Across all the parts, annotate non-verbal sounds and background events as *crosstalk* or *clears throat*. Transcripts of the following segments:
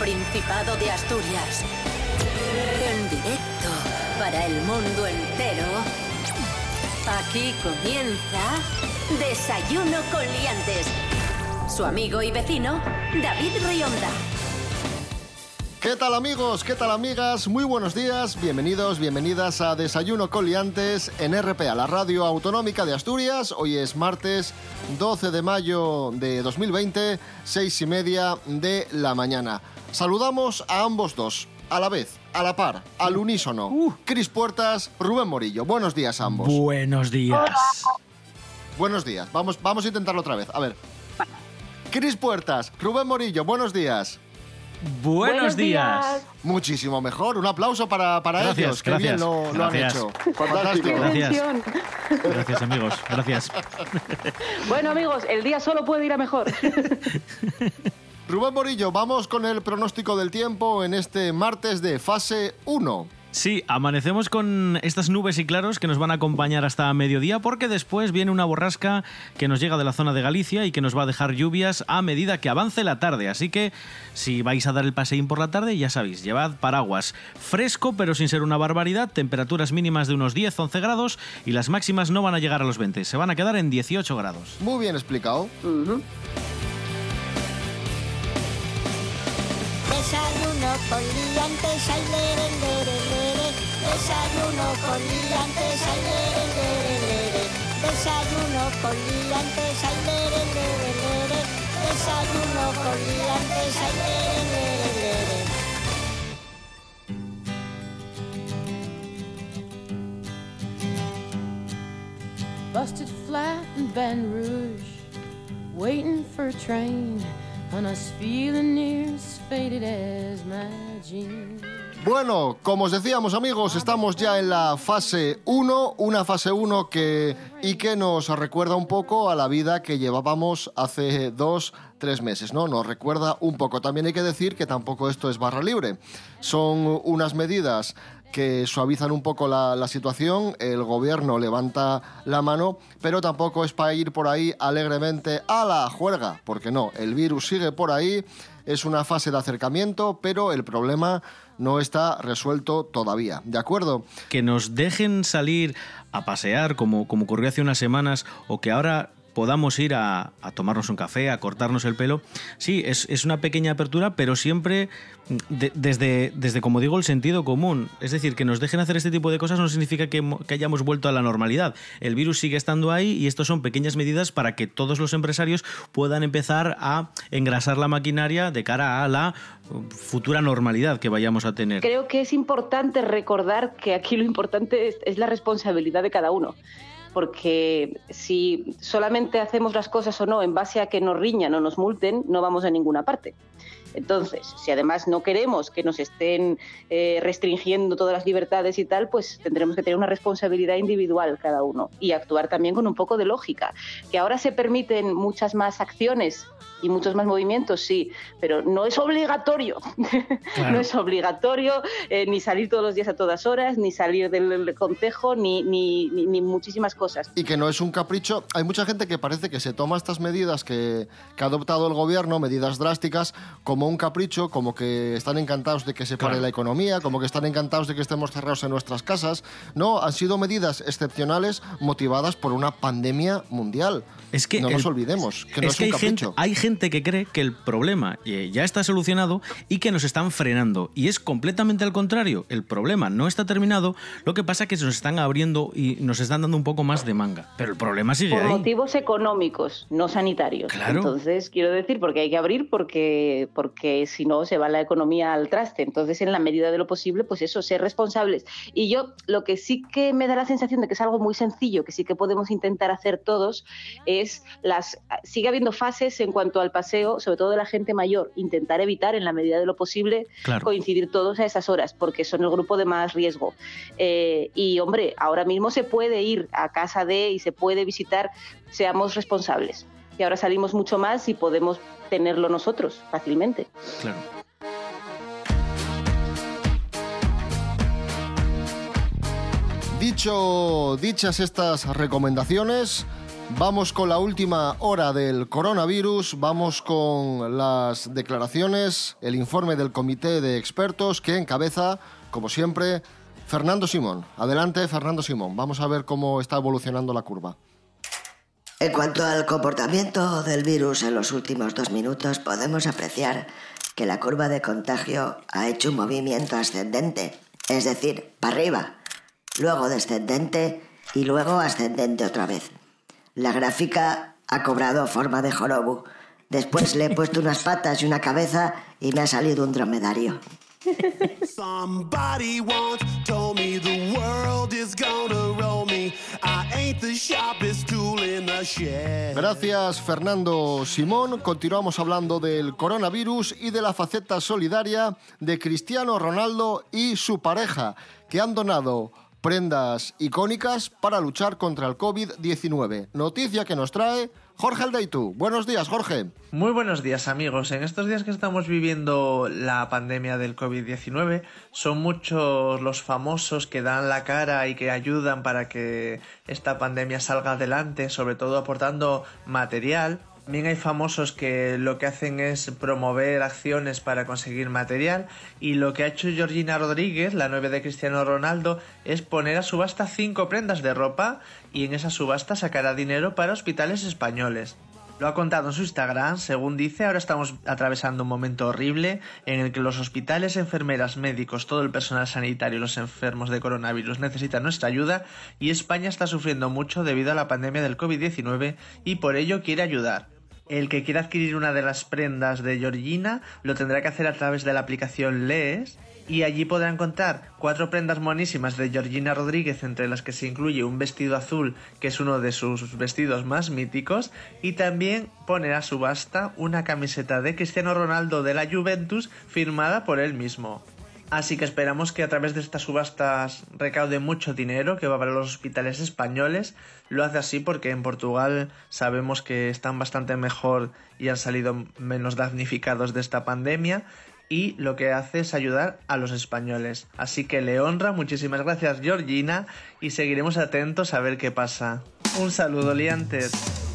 Principado de Asturias. En directo para el mundo entero. Aquí comienza Desayuno con Liantes. Su amigo y vecino, David Rionda. ¿Qué tal amigos? ¿Qué tal amigas? Muy buenos días, bienvenidos, bienvenidas a Desayuno Coliantes en RPA, la radio autonómica de Asturias. Hoy es martes 12 de mayo de 2020, seis y media de la mañana. Saludamos a ambos dos, a la vez, a la par, al unísono. Cris Puertas, Rubén Morillo. Buenos días a ambos. Buenos días. Buenos días. Vamos, vamos a intentarlo otra vez. A ver. Cris Puertas, Rubén Morillo, buenos días. Buenos, días. Muchísimo mejor. Un aplauso para, para Gracias, ellos. Qué gracias, bien lo, lo han hecho. Fantástico. Gracias. Gracias, amigos. Gracias. Bueno, amigos, el día solo puede ir a mejor. *laughs* Rubén Morillo, vamos con el pronóstico del tiempo en este martes de fase 1. Sí, amanecemos con estas nubes y claros que nos van a acompañar hasta mediodía porque después viene una borrasca que nos llega de la zona de Galicia y que nos va a dejar lluvias a medida que avance la tarde. Así que si vais a dar el paseín por la tarde, ya sabéis, llevad paraguas. Fresco, pero sin ser una barbaridad, temperaturas mínimas de unos 10-11 grados y las máximas no van a llegar a los 20, se van a quedar en 18 grados. Muy bien explicado. Desayuno con liantes, ay, lere, lere, lere. Desayuno con liantes, ay, lere, lere, lere. Desayuno con liantes, ay. Desayuno con liantes, ay, busted flat in Baton Rouge, waiting for a train, Bueno, como os decíamos amigos, estamos ya en la fase 1, una fase 1 que y que nos recuerda un poco a la vida que llevábamos hace dos, tres meses, ¿no? Nos recuerda un poco. También hay que decir que tampoco esto es barra libre. Son unas medidas que suavizan un poco la, situación, el gobierno levanta la mano, pero tampoco es para ir por ahí alegremente a la juerga, porque no, el virus sigue por ahí, es una fase de acercamiento, pero el problema no está resuelto todavía, ¿de acuerdo? que nos dejen salir a pasear como, como ocurrió hace unas semanas o que ahora podamos ir a, a tomarnos un café, a cortarnos el pelo. Sí, es, es una pequeña apertura, pero siempre de- desde, desde, como digo, el sentido común. Es decir, que nos dejen hacer este tipo de cosas no significa que, que hayamos vuelto a la normalidad. El virus sigue estando ahí y estos son pequeñas medidas para que todos los empresarios puedan empezar a engrasar la maquinaria de cara a la uh, futura normalidad que vayamos a tener. Creo que es importante recordar que aquí lo importante es la responsabilidad de cada uno. Porque si solamente hacemos las cosas o no en base a que nos riñan o nos multen, no vamos a ninguna parte. Entonces, si además no queremos que nos estén eh, restringiendo todas las libertades y tal, pues tendremos que tener una responsabilidad individual cada uno y actuar también con un poco de lógica. Que ahora se permiten muchas más acciones y muchos más movimientos, sí, pero no es obligatorio. *laughs* Claro. no es obligatorio eh, ni salir todos los días a todas horas, ni salir del, ni, ni, ni- ni muchísimas cosas. Y que no es un capricho. Hay mucha gente que parece que se toma estas medidas que, que ha adoptado el gobierno, medidas drásticas, como un capricho, como que están encantados de que se pare Claro. la economía, como que están encantados de que estemos cerrados en nuestras casas. No, han sido medidas excepcionales motivadas por una pandemia mundial. Es que no el- nos olvidemos que no es, que un hay gente, capricho. hay gente que cree que el problema eh, ya está solucionado y que nos están frenando. Y es completamente al contrario. El problema no está terminado. Lo que pasa es que se nos están abriendo y nos están dando un poco más de manga. Pero el problema sigue Por ahí. motivos económicos, no sanitarios. Claro. Entonces, quiero decir, porque hay que abrir, porque, porque si no se va la economía al traste. Entonces, en la medida de lo posible, pues eso, ser responsables. Y yo lo que sí que me da la sensación de que es algo muy sencillo, que sí que podemos intentar hacer todos, es las. Sigue habiendo fases en cuanto al paseo, sobre todo de la gente mayor, intentar evitar en la medida de lo posible Claro. coincidir todos a esas horas, porque son el grupo de más riesgo. Eh, y hombre, ahora mismo se puede ir a casa de y se puede visitar, seamos responsables. Y ahora salimos mucho más y podemos tenerlo nosotros fácilmente. Claro. Dicho, dichas estas recomendaciones, Vamos con la última hora del coronavirus, vamos con las declaraciones, el informe del comité de expertos que encabeza, como siempre, Fernando Simón. Adelante, Fernando Simón. Vamos a ver cómo está evolucionando la curva. En cuanto al comportamiento del virus en los últimos dos minutos, podemos apreciar que la curva de contagio ha hecho un movimiento ascendente, es decir, para arriba, luego descendente y luego ascendente otra vez. La gráfica ha cobrado forma de jorobu. Después le he puesto unas patas y una cabeza y me ha salido un dromedario. Gracias, Fernando Simón. Continuamos hablando del coronavirus y de la faceta solidaria de Cristiano Ronaldo y su pareja, que han donado prendas icónicas para luchar contra el COVID-19. Noticia que nos trae Jorge Aldeitu. Buenos días, Jorge. Muy buenos días amigos. En estos días que estamos viviendo la pandemia del COVID-19 son muchos los famosos que dan la cara y que ayudan para que esta pandemia salga adelante, sobre todo aportando material también hay famosos que lo que hacen es promover acciones para conseguir material y lo que ha hecho Georgina Rodríguez, la novia de Cristiano Ronaldo, es poner a subasta cinco prendas de ropa y en esa subasta sacará dinero para hospitales españoles. Lo ha contado en su Instagram, según dice, ahora estamos atravesando un momento horrible en el que los hospitales, enfermeras, médicos, todo el personal sanitario y los enfermos de coronavirus necesitan nuestra ayuda y España está sufriendo mucho debido a la pandemia del COVID-19 y por ello quiere ayudar. El que quiera adquirir una de las prendas de Georgina lo tendrá que hacer a través de la aplicación Lees y allí podrá encontrar cuatro prendas monísimas de Georgina Rodríguez, entre las que se incluye un vestido azul, que es uno de sus vestidos más míticos, y también pone a subasta una camiseta de Cristiano Ronaldo de la Juventus firmada por él mismo. Así que esperamos que a través de estas subastas recaude mucho dinero que va para los hospitales españoles. Lo hace así porque en Portugal sabemos que están bastante mejor y han salido menos damnificados de esta pandemia y lo que hace es ayudar a los españoles. Así que le honra, muchísimas gracias Georgina y seguiremos atentos a ver qué pasa. Un saludo, liantes.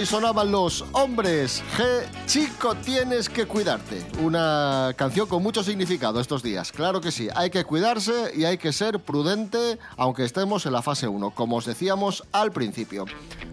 Ahí sonaban los hombres. G, chico, tienes que cuidarte. Una canción con mucho significado estos días. Claro que sí, hay que cuidarse y hay que ser prudente, aunque estemos en la fase 1, como os decíamos al principio.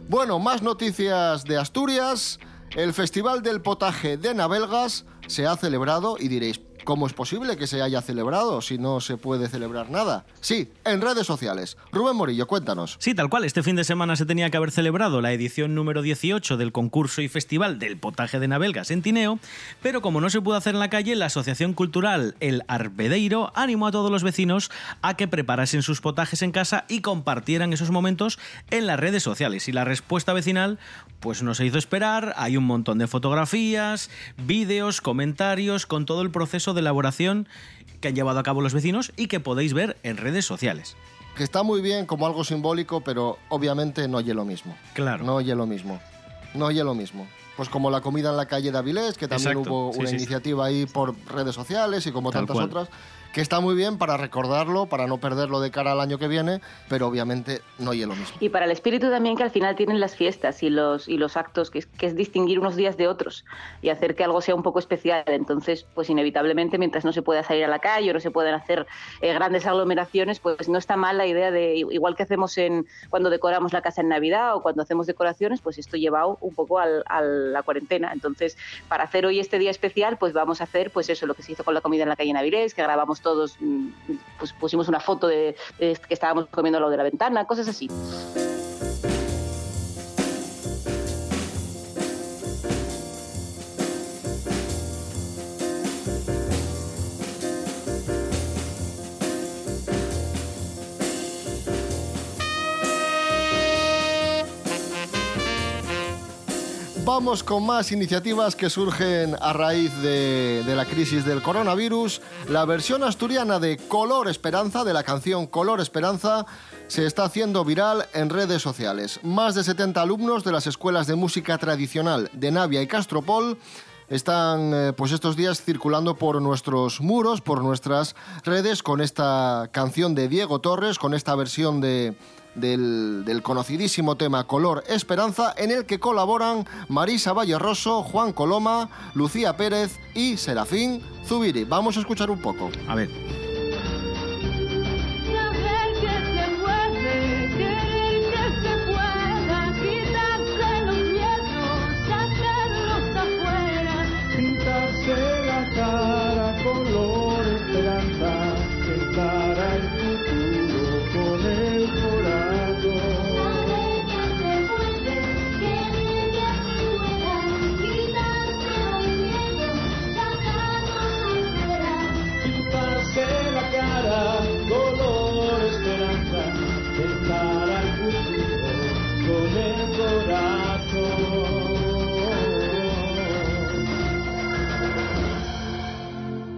Bueno, más noticias de Asturias. El Festival del Potaje de Navelgas se ha celebrado y diréis, ¿cómo es posible que se haya celebrado si no se puede celebrar nada? Sí, en redes sociales. Rubén Morillo, cuéntanos. Sí, tal cual. Este fin de semana se tenía que haber celebrado la edición número 18 del concurso y festival del potaje de Navelgas en Tineo, pero como no se pudo hacer en la calle, la Asociación Cultural El Arbedeiro animó a todos los vecinos a que preparasen sus potajes en casa y compartieran esos momentos en las redes sociales. Y la respuesta vecinal, pues no se hizo esperar. Hay un montón de fotografías, vídeos, comentarios con todo el proceso de elaboración que han llevado a cabo los vecinos y que podéis ver en redes sociales. que está muy bien como algo simbólico, pero obviamente no oye lo mismo. Claro. No oye lo mismo. No oye lo mismo. pues como la comida en la calle de Avilés, que también Exacto, hubo sí, una sí. iniciativa ahí por redes sociales y como Tal tantas cual. otras, que está muy bien para recordarlo, para no perderlo de cara al año que viene, pero obviamente no es lo mismo. Y para el espíritu también que al final tienen las fiestas y los, y los actos, que es, que es distinguir unos días de otros y hacer que algo sea un poco especial. Entonces, pues inevitablemente, mientras no se pueda salir a la calle o no se pueden hacer eh, grandes aglomeraciones, pues no está mal la idea de, igual que hacemos en cuando decoramos la casa en Navidad o cuando hacemos decoraciones, pues esto llevado un poco al- a la cuarentena. Entonces, para hacer hoy este día especial, pues vamos a hacer pues eso, lo que se hizo con la comida en la calle en Avilés, que grabamos todos, mm, pues pusimos una foto de, de que estábamos comiendo lo de la ventana, cosas así. Vamos con más iniciativas que surgen a raíz de, la crisis del coronavirus. La versión asturiana de Color Esperanza, de la canción Color Esperanza, se está haciendo viral en redes sociales. Más de 70 alumnos de las escuelas de música tradicional de Navia y Castropol están eh, pues estos días circulando por nuestros muros, por nuestras redes con esta canción de Diego Torres, con esta versión de, del, del conocidísimo tema Color Esperanza, en el que colaboran Marisa Vallerroso, Juan Coloma, Lucía Pérez y Serafín Zubiri. Vamos a escuchar un poco. A ver.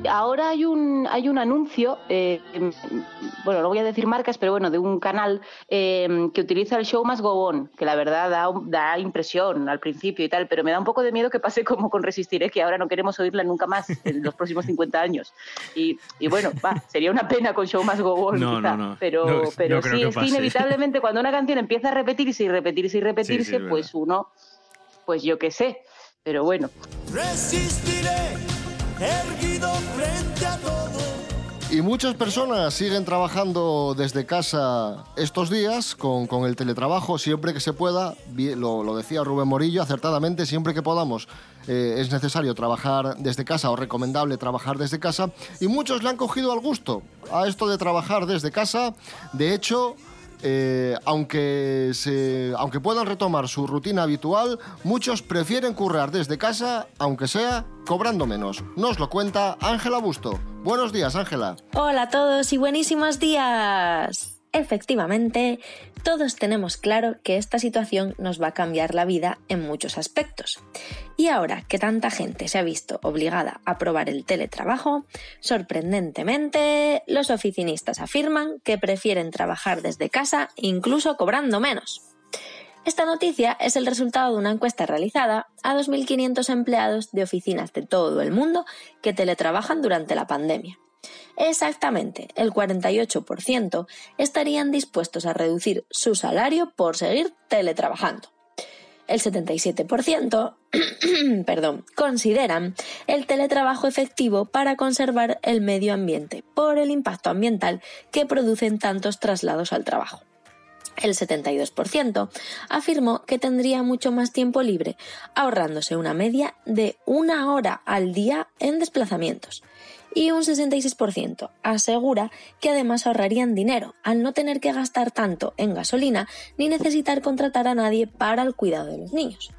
Ahora hay un, hay un anuncio, eh, em, bueno, no voy a decir marcas, pero bueno, de un canal eh, que utiliza el show más go on, que la verdad da, da impresión al principio y tal, pero me da un poco de miedo que pase como con Resistiré, que ahora no queremos oírla nunca más en los próximos 50 años. Y, y bueno, va, sería una pena con show más go on, No, quizá, no, no. pero, No, pero sí, que es que inevitablemente cuando una canción empieza a repetirse y repetirse y repetirse, pues uno, pues yo qué sé, pero bueno. Resistiré, erguido frente a todo. Y muchas personas siguen trabajando desde casa estos días con, con el teletrabajo siempre que se pueda. Lo, lo decía Rubén Morillo acertadamente, siempre que podamos eh, es necesario trabajar desde casa o recomendable trabajar desde casa. Y muchos le han cogido al gusto a esto de trabajar desde casa. De hecho, eh, aunque, se, aunque puedan retomar su rutina habitual, muchos prefieren currar desde casa, aunque sea cobrando menos. Nos lo cuenta Ángela Busto. Buenos días, Ángela. Hola a todos y buenísimos días. Efectivamente, todos tenemos claro que esta situación nos va a cambiar la vida en muchos aspectos. Y ahora que tanta gente se ha visto obligada a probar el teletrabajo, sorprendentemente, los oficinistas afirman que prefieren trabajar desde casa incluso cobrando menos. Esta noticia es el resultado de una encuesta realizada a 2.500 empleados de oficinas de todo el mundo que teletrabajan durante la pandemia. Exactamente, el 48% estarían dispuestos a reducir su salario por seguir teletrabajando. El 77% *clears throat* perdón, consideran el teletrabajo efectivo para conservar el medio ambiente por el impacto ambiental que producen tantos traslados al trabajo. El 72% afirmó que tendría mucho más tiempo libre, ahorrándose una media de una hora al día en desplazamientos. Y un 66% asegura que además ahorrarían dinero al no tener que gastar tanto en gasolina ni necesitar contratar a nadie para el cuidado de los niños.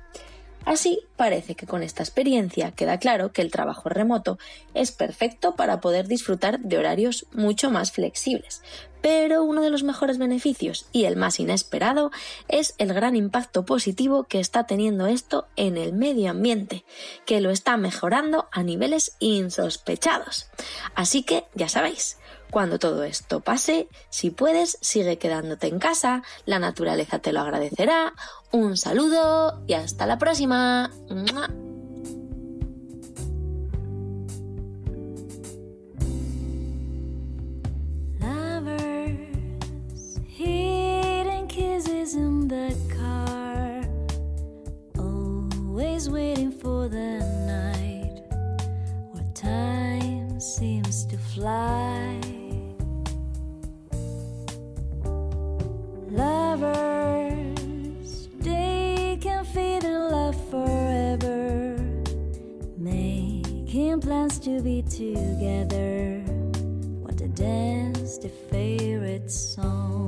Así, parece que con esta experiencia queda claro que el trabajo remoto es perfecto para poder disfrutar de horarios mucho más flexibles. Pero uno de los mejores beneficios y el más inesperado es el gran impacto positivo que está teniendo esto en el medio ambiente, que lo está mejorando a niveles insospechados. Así que ya sabéis, cuando todo esto pase, si puedes, sigue quedándote en casa, la naturaleza te lo agradecerá. Un saludo y hasta la próxima. ¡Mua! Waiting for the night where time seems to fly. Lovers, they can feel their love forever, making plans to be together. Want to dance their favorite song.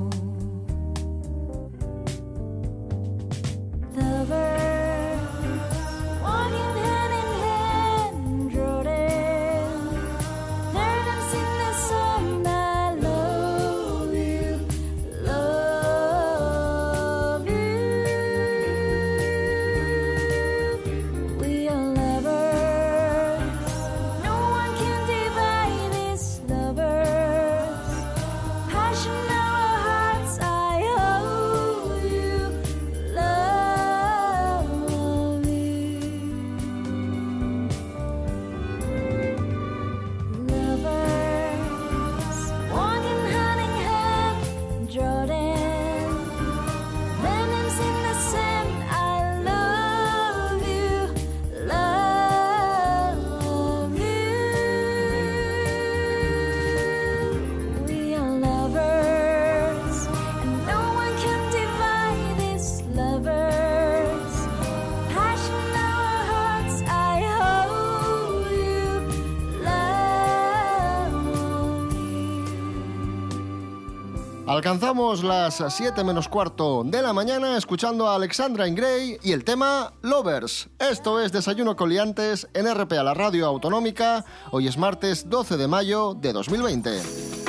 Alcanzamos las 7 menos cuarto de la mañana escuchando a Alexandra Ingray y el tema Lovers. Esto es Desayuno con Liantes en RPA, la radio autonómica. Hoy es martes 12 de mayo de 2020.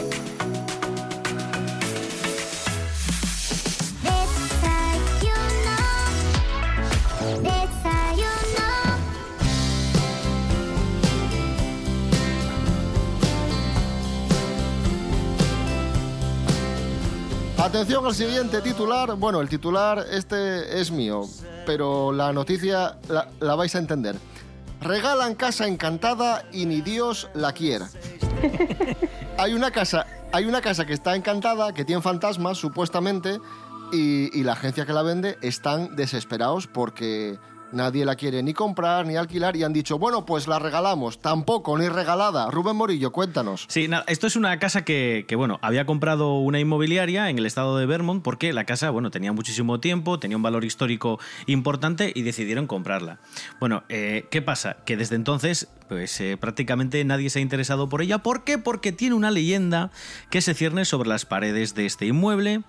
Atención al siguiente titular. Bueno, el titular este es mío, pero la noticia la, vais a entender. Regalan casa encantada y ni Dios la quiera. hay una casa, hay una casa que está encantada, que tiene fantasmas supuestamente, y la agencia que la vende están desesperados porque nadie la quiere ni comprar ni alquilar y han dicho, bueno, pues la regalamos. Tampoco, ni regalada. Rubén Morillo, cuéntanos. Sí, esto es una casa que, que, bueno, había comprado una inmobiliaria en el estado de Vermont porque la casa, bueno, tenía muchísimo tiempo, tenía un valor histórico importante y decidieron comprarla. Bueno, eh, ¿qué pasa? Que desde entonces, pues eh, prácticamente nadie se ha interesado por ella. ¿Por qué? Porque tiene una leyenda que se cierne sobre las paredes de este inmueble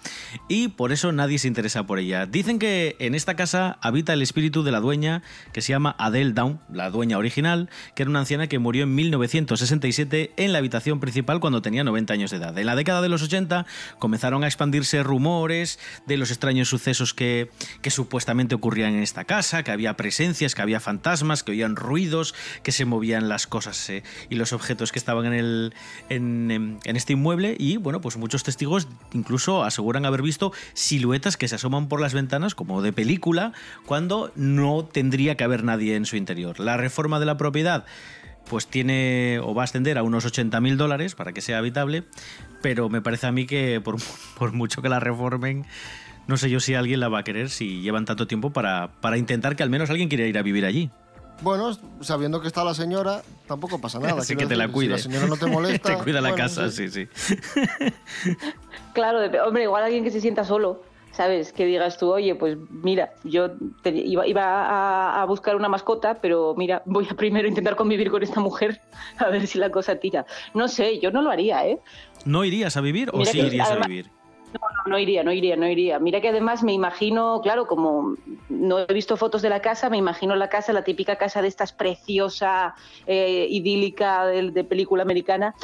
y por eso nadie se interesa por ella. Dicen que en esta casa habita el espíritu de la dueña que se llama Adele Down, la dueña original, que era una anciana que murió en 1967 en la habitación principal cuando tenía 90 años de edad. En la década de los 80 comenzaron a expandirse rumores de los extraños sucesos que, que supuestamente ocurrían en esta casa, que había presencias, que había fantasmas, que oían ruidos, que se movían las cosas eh, y los objetos que estaban en, el, en, en- este inmueble y bueno, pues muchos testigos incluso aseguran haber visto siluetas que se asoman por las ventanas como de película cuando no tendría que haber nadie en su interior. La reforma de la propiedad pues tiene o va a ascender a unos 80 mil dólares para que sea habitable, pero me parece a mí que por, *laughs* por mucho que la reformen, no sé yo si alguien la va a querer si llevan tanto tiempo para, para intentar que al menos alguien quiera ir a vivir allí. Bueno, sabiendo que está la señora, tampoco pasa nada. Así que te la. Si la señora no te molesta. *laughs* te cuida la bueno, casa, sí. sí, sí. *laughs* Claro, hombre, igual alguien que se sienta solo, ¿sabes? Que digas tú, oye, pues mira, yo te- iba, iba a, a buscar una mascota, pero mira, voy a primero intentar convivir con esta mujer *laughs* a ver si la cosa tira. No sé, yo no lo haría, ¿eh? ¿No irías a vivir o sí irías a vivir? No, no, no iría, no iría, no iría. Mira que además me imagino, claro, como no he visto fotos de la casa, me imagino la casa, la típica casa de estas preciosa, eh, idílica de, de película americana,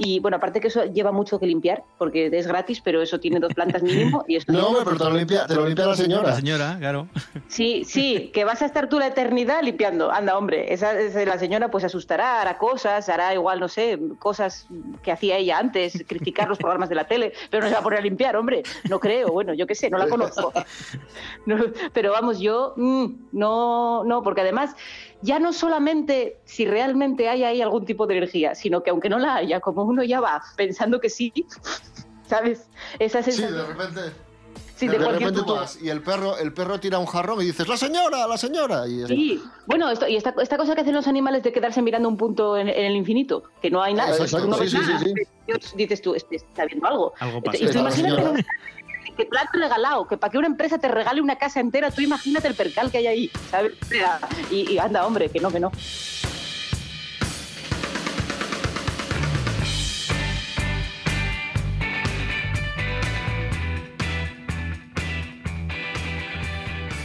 Y bueno, aparte que eso lleva mucho que limpiar, porque es gratis, pero eso tiene dos plantas mínimo. Y esto *laughs* No, hombre, pero te lo limpia, te lo limpia la señora. La señora, claro. Sí, sí, que vas a estar tú la eternidad limpiando. Anda, hombre, esa, esa- la señora pues asustará, hará cosas, hará igual, no sé, cosas que hacía ella antes, criticar los programas de la tele, pero no se va a poner a limpiar, hombre. No creo, bueno, yo qué sé, no la conozco. No, pero vamos, yo mm, no, no, porque además ya no solamente si realmente hay ahí algún tipo de energía, sino que aunque no la haya, como uno ya va pensando que sí, *laughs* ¿sabes? Esa Sí, sensación. de repente. Sí, de, de cualquier repente tú vas y el perro, el perro tira un jarrón y dices, ¡la señora, la señora! Y es- Sí, bueno, esto, y esta, esta cosa que hacen los animales de quedarse mirando un punto en, en el infinito, que no hay nada, Exacto, tú no sí, ves sí, sí, nada, sí. Dios, dices tú, este está viendo algo. Algo Y pasa. la imagínate que te han regalado, que para que una empresa te regale una casa entera, tú imagínate el percal que hay ahí, ¿sabes? Y, y anda, hombre, que no, que no.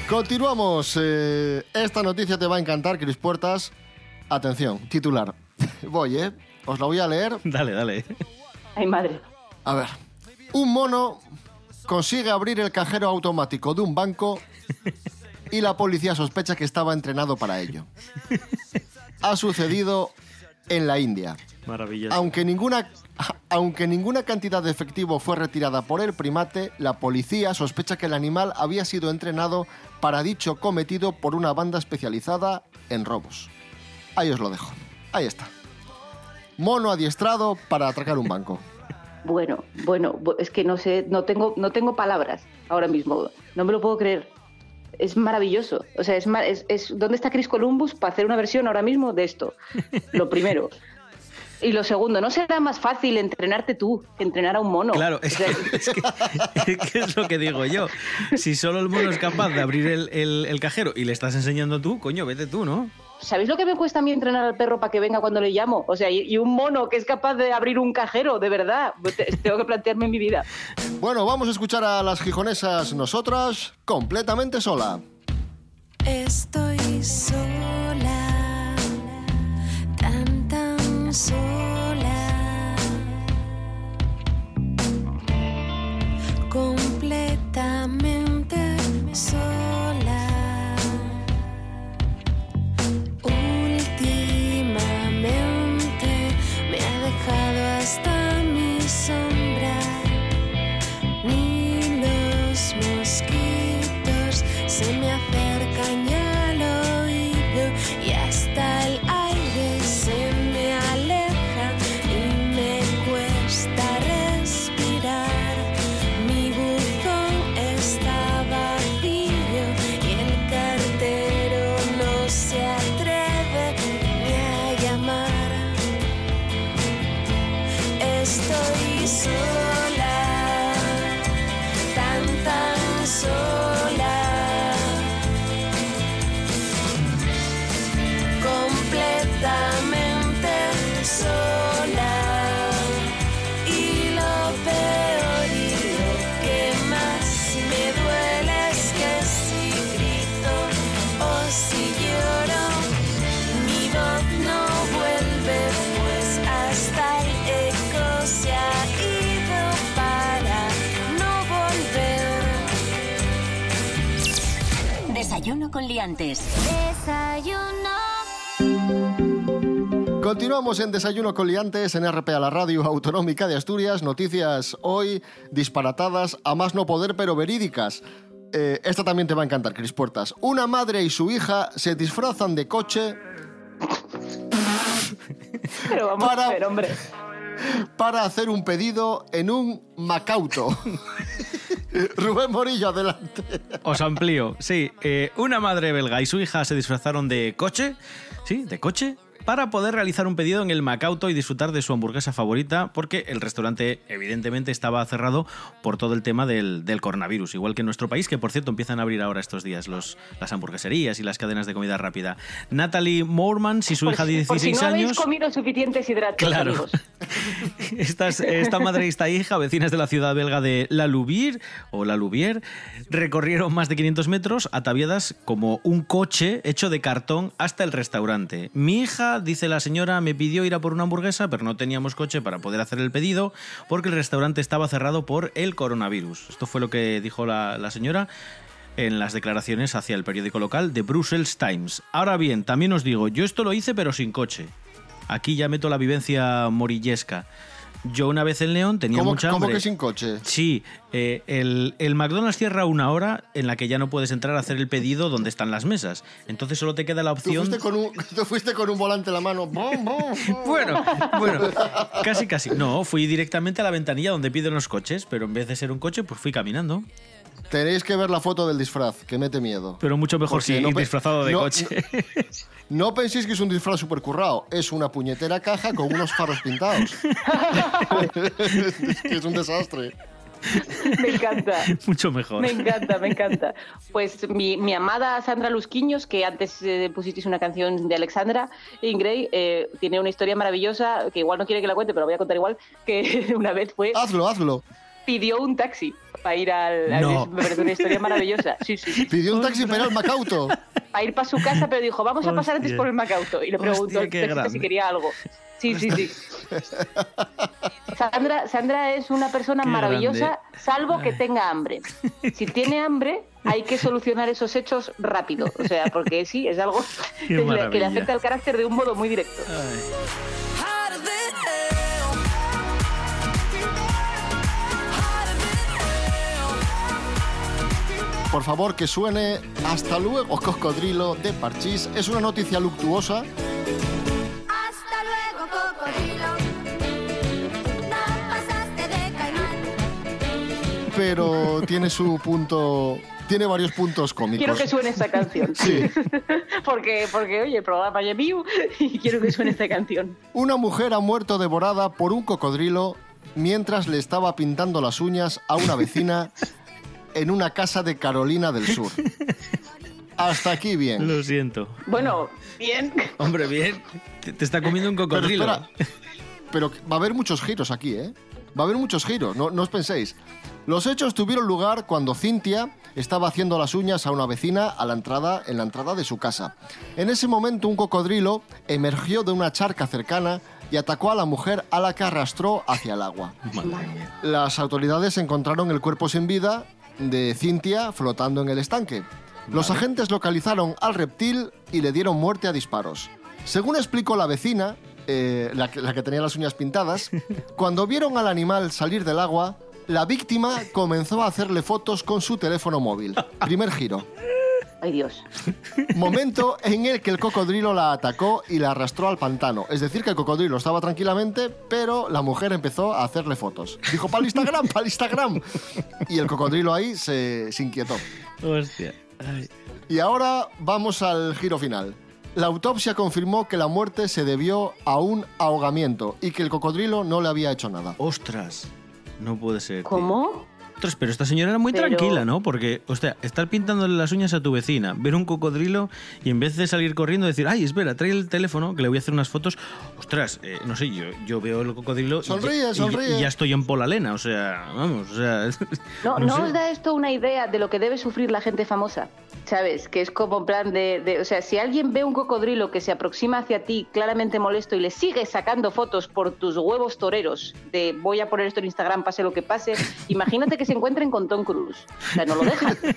Continuamos. eh, esta noticia te va a encantar, Cris Puertas. Atención, titular. *laughs* Voy, ¿eh? Os la voy a leer. *laughs* Dale, dale. Ay, madre. A ver. Un mono consigue abrir el cajero automático de un banco y la policía sospecha que estaba entrenado para ello. *laughs* Ha sucedido en la India. Maravilloso. Aunque ninguna, aunque ninguna cantidad de efectivo fue retirada por el primate, la policía sospecha que el animal había sido entrenado para dicho cometido por una banda especializada en robos. Ahí os lo dejo. Ahí está. Mono adiestrado para atracar un banco. Bueno, bueno, bu- es que no sé, no tengo, no tengo palabras ahora mismo, no me lo puedo creer. Es maravilloso. O sea, es, es, es- ¿dónde está Chris Columbus para hacer una versión ahora mismo de esto? Lo primero. Y lo segundo, ¿no será más fácil entrenarte tú que entrenar a un mono? Claro, es O sea, que, es que- *laughs* es que es lo que digo yo. Si solo el mono es capaz de abrir el, el- el cajero y le estás enseñando tú, coño, vete tú, ¿no? ¿Sabéis lo que me cuesta a mí entrenar al perro para que venga cuando le llamo? O sea, y, y un mono que es capaz de abrir un cajero, de verdad. Te- Tengo que plantearme mi vida. Bueno, vamos a escuchar a las gijonesas nosotras completamente sola. Estoy sola, tan tan sola, completamente Desayuno con liantes. Desayuno. Continuamos en Desayuno con Liantes en RP a la Radio Autonómica de Asturias. Noticias hoy disparatadas, a más no poder, pero verídicas. Eh, esta también te va a encantar, Cris Puertas. Una madre y su hija se disfrazan de coche Pero vamos Para- a ver, hombre. para hacer un pedido en un Macauto. *laughs* *laughs* Rubén Morillo, adelante. Os amplío. Sí, eh, una madre belga y su hija se disfrazaron de coche, sí, de coche, para poder realizar un pedido en el Macauto y disfrutar de su hamburguesa favorita, porque el restaurante evidentemente estaba cerrado por todo el tema del, del coronavirus, igual que en nuestro país, que por cierto empiezan a abrir ahora estos días los, las hamburgueserías y las cadenas de comida rápida. Natalie Moormans y su hija de Por si 16 no habéis años... comido suficientes hidratos, Claro. amigos. *laughs* Esta madre y esta hija, vecinas de la ciudad belga de La Louvier, o La recorrieron más de 500 metros ataviadas como un coche hecho de cartón hasta el restaurante. Mi hija, dice la señora, me pidió ir a por una hamburguesa, pero no teníamos coche para poder hacer el pedido porque el restaurante estaba cerrado por el coronavirus. Esto fue lo que dijo la, la señora en las declaraciones hacia el periódico local de Brussels Times. Ahora bien, también os digo, yo esto lo hice pero sin coche. Aquí ya meto la vivencia morillesca. Yo una vez en León tenía ¿Cómo, mucha cómo hambre. que sin coche? Sí, eh, el, el McDonald's cierra una hora en la que ya no puedes entrar a hacer el pedido donde están las mesas. Entonces solo te queda la Tú opción... fuiste, con un, *laughs* tú fuiste con un volante en la mano. *laughs* Bueno, bueno, casi casi. No, fui directamente a la ventanilla donde piden los coches, pero en vez de ser un coche, pues fui caminando. Tenéis que ver la foto del disfraz, que mete miedo. Pero mucho mejor Porque si no disfrazado de no- coche. *laughs* No penséis que es un disfraz super currado, es una puñetera caja con unos faros pintados. es *laughs* que es un desastre. Me encanta. *laughs* mucho mejor. Me encanta, me encanta. Pues mi, mi amada Sandra Lusquiños, que antes eh, pusisteis una canción de Alexandra Ingray, eh, tiene una historia maravillosa, que igual no quiere que la cuente, pero la voy a contar igual, que una vez fue, Hazlo, hazlo. Pidió un taxi para ir al... No. Me parece una historia maravillosa. Sí, sí. *laughs* Pidió un taxi para ir al Macauto. Para ir para su casa, pero dijo, vamos a pasar antes por el Macauto. Y le preguntó al taxista si quería algo. Sí, sí, sí. *laughs* Sandra, Sandra es una persona Qué maravillosa, grande. salvo que tenga hambre. Si tiene hambre, hay que solucionar esos hechos rápido. O sea, porque sí, es algo que le, afecta al carácter de un modo muy directo. Por favor, que suene Hasta luego, cocodrilo de Parchís. Es una noticia luctuosa, Hasta luego, cocodrilo. No pasaste de caimán. pero tiene su punto. Tiene varios puntos cómicos. Quiero que suene esta canción. Sí. *laughs* porque, porque, oye, el programa es mío y quiero que suene esta canción. Una mujer ha muerto devorada por un cocodrilo mientras le estaba pintando las uñas a una vecina en una casa de Carolina del Sur. Hasta aquí bien. Lo siento. Bueno, bien. Hombre, bien. Te, te está comiendo un Pero cocodrilo. espera, pero va a haber muchos giros aquí, ¿eh? Va a haber muchos giros, no, no os penséis. Los hechos tuvieron lugar cuando Cintia estaba haciendo las uñas a una vecina a la entrada, en la entrada de su casa. En ese momento un cocodrilo emergió de una charca cercana y atacó a la mujer a la que arrastró hacia el agua. Madre. Las autoridades encontraron el cuerpo sin vida de Cintia flotando en el estanque. Los agentes localizaron al reptil y le dieron muerte a disparos. Según explicó la vecina, eh, la, que, la que tenía las uñas pintadas, *laughs* cuando vieron al animal salir del agua, la víctima comenzó a hacerle fotos con su teléfono móvil. *laughs* Primer giro. Ay, Dios. *laughs* Momento en el que el cocodrilo la atacó y la arrastró al pantano. Es decir, que el cocodrilo estaba tranquilamente, pero la mujer empezó a hacerle fotos. Dijo, para el Instagram, para el Instagram. Y el cocodrilo ahí se, se inquietó. Hostia. Ay. Y ahora vamos al giro final. La autopsia confirmó que la muerte se debió a un ahogamiento y que el cocodrilo no le había hecho nada. Ostras. No puede ser. tío. ¿Cómo? Ostras, pero esta señora era muy Pero- tranquila, ¿no? Porque, hostia, estar pintándole las uñas a tu vecina, ver un cocodrilo y en vez de salir corriendo decir, ay, espera, trae el teléfono que le voy a hacer unas fotos. Ostras, eh, no sé, yo, yo veo el cocodrilo. y Sonríe, ya- y- sonríe. Y, ya estoy en Polalena, o sea, vamos, o sea. No, *laughs* no ¿no sé. os da esto una idea de lo que debe sufrir la gente famosa? ¿Sabes? Que es como en plan de, de- O sea, si alguien ve un cocodrilo que se aproxima hacia ti claramente molesto y le sigue sacando fotos por tus huevos toreros de voy a poner esto en Instagram, pase lo que pase, *laughs* imagínate que se encuentren con Tom Cruise. O sea, no lo dejan. *laughs*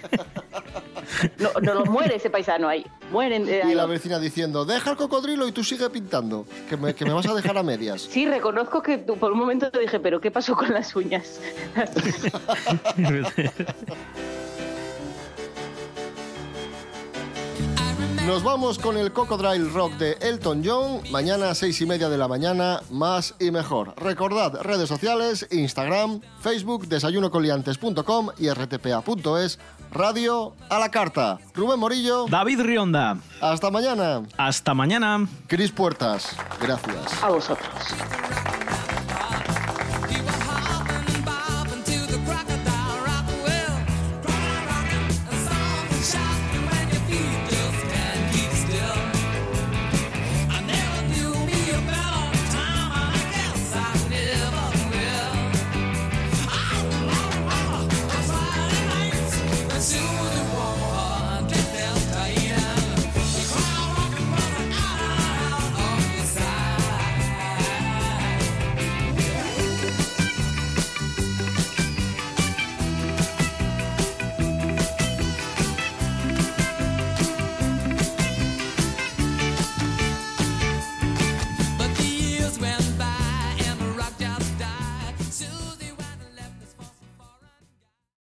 No, no lo muere ese paisano ahí. Mueren. eh, Y ahí. la vecina diciendo, deja el cocodrilo y tú sigue pintando, que me, que me vas a dejar a medias. Sí, reconozco que tú- por un momento te dije, pero ¿qué pasó con las uñas? *laughs* *laughs* Nos vamos con el Cocodrile Rock de Elton John. Mañana a seis y media de la mañana, más y mejor. Recordad, redes sociales, Instagram, Facebook, desayunocoliantes.com y rtpa.es, radio a la carta. Rubén Morillo, David Rionda, hasta mañana. hasta mañana. Cris Puertas, gracias. A vosotros.